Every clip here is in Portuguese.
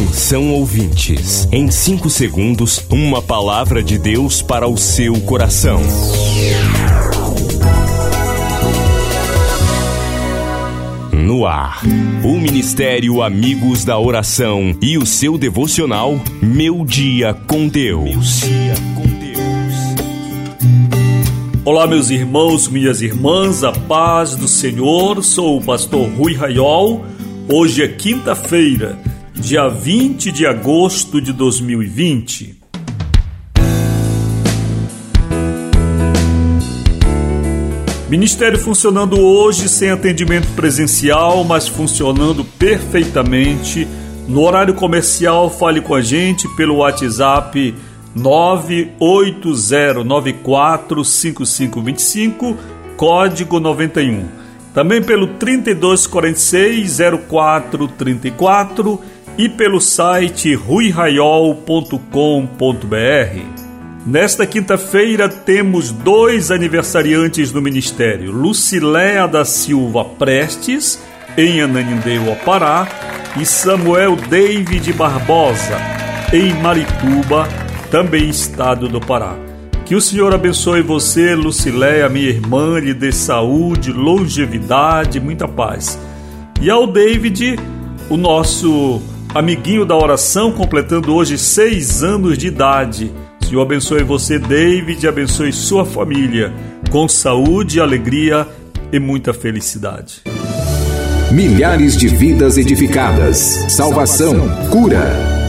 Atenção ouvintes, em 5 segundos, uma palavra de Deus para o seu coração. No ar, o Ministério Amigos da Oração e o seu devocional Meu Dia com Deus. Olá, meus irmãos, minhas irmãs, a paz do Senhor. Sou o pastor Rui Raiol. Hoje é quinta-feira, dia 20 de agosto de 2020. Ministério funcionando hoje sem atendimento presencial, mas funcionando perfeitamente. No horário comercial, fale com a gente pelo WhatsApp 980945525, código 91. Também pelo 32460434 e pelo site ruiraiol.com.br. Nesta quinta-feira temos dois aniversariantes do ministério: Luciléa da Silva Prestes, em Ananindeua, Pará, e Samuel David Barbosa, em Marituba, também estado do Pará. Que o Senhor abençoe você, Luciléia, minha irmã, lhe dê saúde, longevidade, muita paz. E ao David, o nosso amiguinho da oração, completando hoje seis anos de idade Senhor abençoe você, David, abençoe sua família, com saúde, alegria e muita felicidade. Milhares de vidas edificadas, salvação, cura.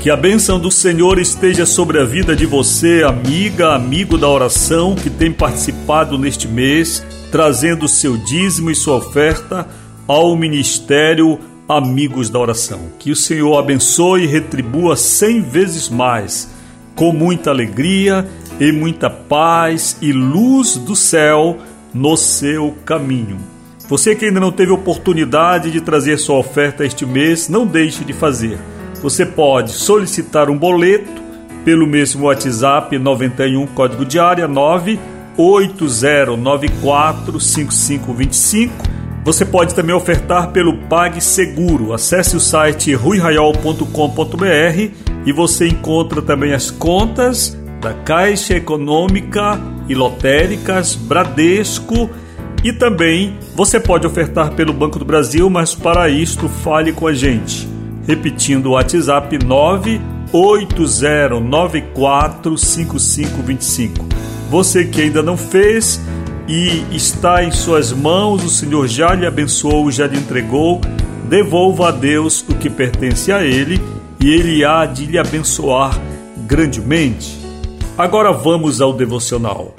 Que a bênção do Senhor esteja sobre a vida de você, amiga, amigo da oração que tem participado neste mês, trazendo seu dízimo e sua oferta ao ministério Amigos da Oração. Que o Senhor abençoe e retribua cem vezes mais, com muita alegria e muita paz e luz do céu no seu caminho. Você que ainda não teve oportunidade de trazer sua oferta este mês, não deixe de fazer você pode solicitar um boleto pelo mesmo WhatsApp 91 código de área 980945525. Você pode também ofertar pelo PagSeguro. Acesse o site ruiraiol.com.br e você encontra também as contas da Caixa Econômica e Lotéricas, Bradesco e também você pode ofertar pelo Banco do Brasil, mas para isto fale com a gente repetindo o WhatsApp 980945525. Você que ainda não fez e está em suas mãos, o Senhor já lhe abençoou, já lhe entregou, devolva a Deus o que pertence a Ele e Ele há de lhe abençoar grandemente. Agora vamos ao devocional.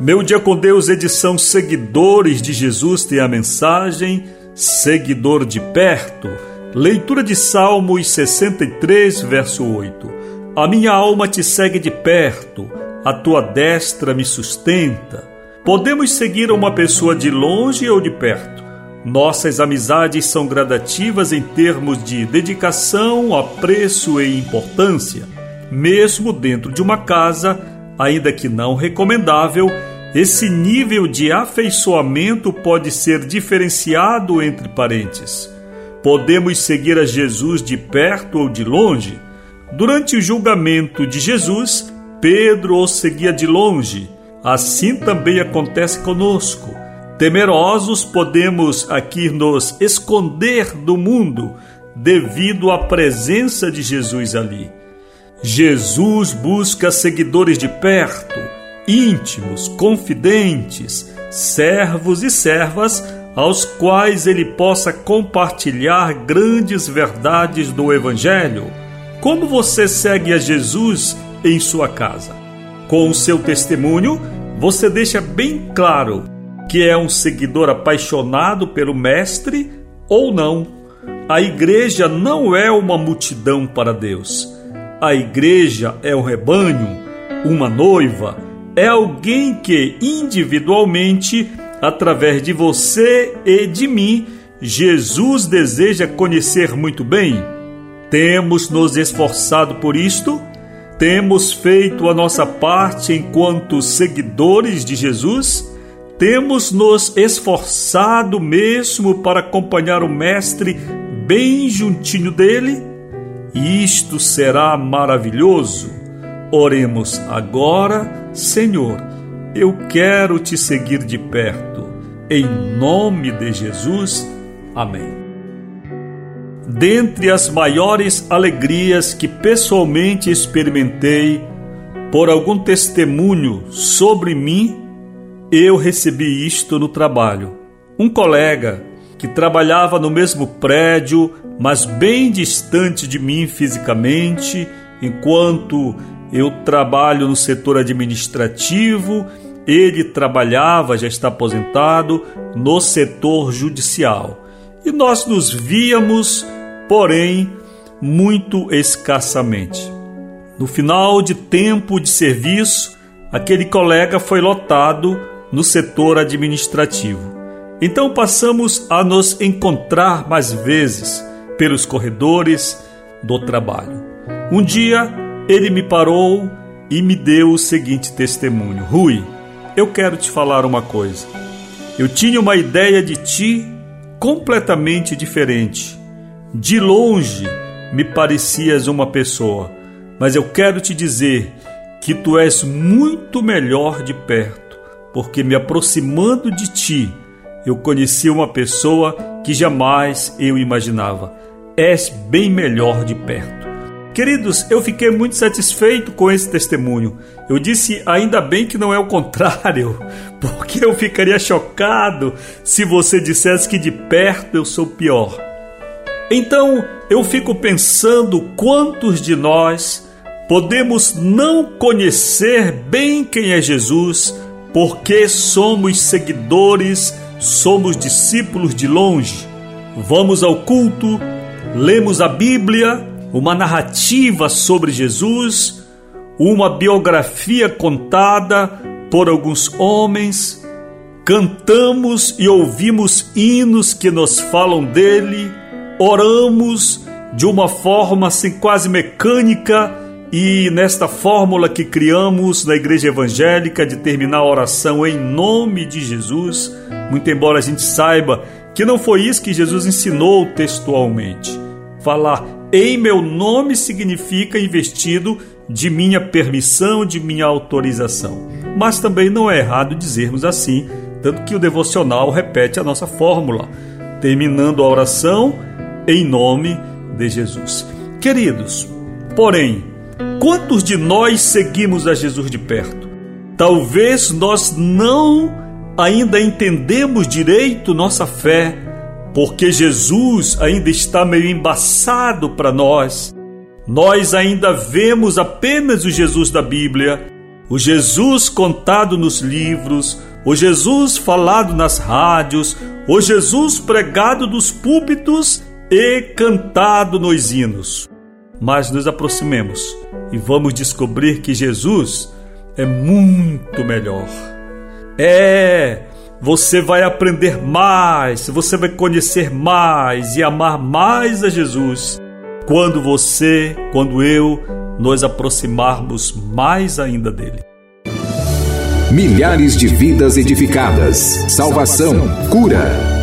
Meu Dia com Deus, edição Seguidores de Jesus, tem a mensagem Seguidor de Perto. Leitura de Salmos 63, verso 8. A minha alma te segue de perto, a tua destra me sustenta. Podemos seguir uma pessoa de longe ou de perto. Nossas amizades são gradativas em termos de dedicação, apreço e importância. Mesmo dentro de uma casa, ainda que não recomendável, esse nível de afeiçoamento pode ser diferenciado entre parentes. Podemos seguir a Jesus de perto ou de longe. Durante o julgamento de Jesus, Pedro o seguia de longe. Assim também acontece conosco. Temerosos, podemos aqui nos esconder do mundo devido à presença de Jesus ali. Jesus busca seguidores de perto íntimos, confidentes, servos e servas aos quais ele possa compartilhar grandes verdades do Evangelho. Como você segue a Jesus em sua casa? Com o seu testemunho, você deixa bem claro que é um seguidor apaixonado pelo Mestre ou não. A igreja não é uma multidão para Deus. A igreja é um rebanho, uma noiva, é alguém que individualmente, através de você e de mim, Jesus deseja conhecer muito bem. Temos nos esforçado por isto? Temos feito a nossa parte enquanto seguidores de Jesus? Temos nos esforçado mesmo para acompanhar o Mestre bem juntinho dele? Isto será maravilhoso. Oremos agora, Senhor, eu quero te seguir de perto. Em nome de Jesus. Amém. Dentre as maiores alegrias que pessoalmente experimentei por algum testemunho sobre mim, eu recebi isto no trabalho. Um colega que trabalhava no mesmo prédio, mas bem distante de mim fisicamente, enquanto eu trabalho no setor administrativo, ele trabalhava, já está aposentado, no setor judicial. E nós nos víamos, porém, muito escassamente. No final de tempo de serviço, aquele colega foi lotado no setor administrativo. Então passamos a nos encontrar mais vezes pelos corredores do trabalho. Um dia ele me parou e me deu o seguinte testemunho: Rui, eu quero te falar uma coisa. Eu tinha uma ideia de ti completamente diferente. De longe me parecias uma pessoa, mas eu quero te dizer que tu és muito melhor de perto porque me aproximando de ti, eu conheci uma pessoa que jamais eu imaginava. És bem melhor de perto. Queridos, eu fiquei muito satisfeito com esse testemunho. Eu disse ainda bem que não é o contrário, porque eu ficaria chocado se você dissesse que de perto eu sou pior. Então eu fico pensando quantos de nós podemos não conhecer bem quem é Jesus porque somos seguidores, somos discípulos de longe. Vamos ao culto, lemos a Bíblia, uma narrativa sobre Jesus, uma biografia contada por alguns homens, cantamos e ouvimos hinos que nos falam dele, oramos de uma forma assim quase mecânica e nesta fórmula que criamos na igreja evangélica de terminar a oração em nome de Jesus, muito embora a gente saiba que não foi isso que Jesus ensinou textualmente. Falar em meu nome significa investido de minha permissão, de minha autorização. Mas também não é errado dizermos assim, tanto que o devocional repete a nossa fórmula, terminando a oração em nome de Jesus. Queridos, porém, Quantos de nós seguimos a Jesus de perto? Talvez nós não ainda entendemos direito nossa fé, porque Jesus ainda está meio embaçado para nós. Nós ainda vemos apenas o Jesus da Bíblia, o Jesus contado nos livros, o Jesus falado nas rádios, o Jesus pregado dos púlpitos e cantado nos hinos. Mas nos aproximemos e vamos descobrir que Jesus é muito melhor. É, você vai aprender mais, você vai conhecer mais e amar mais a Jesus quando você, quando eu, nos aproximarmos mais ainda dele. Milhares de vidas edificadas, salvação, cura.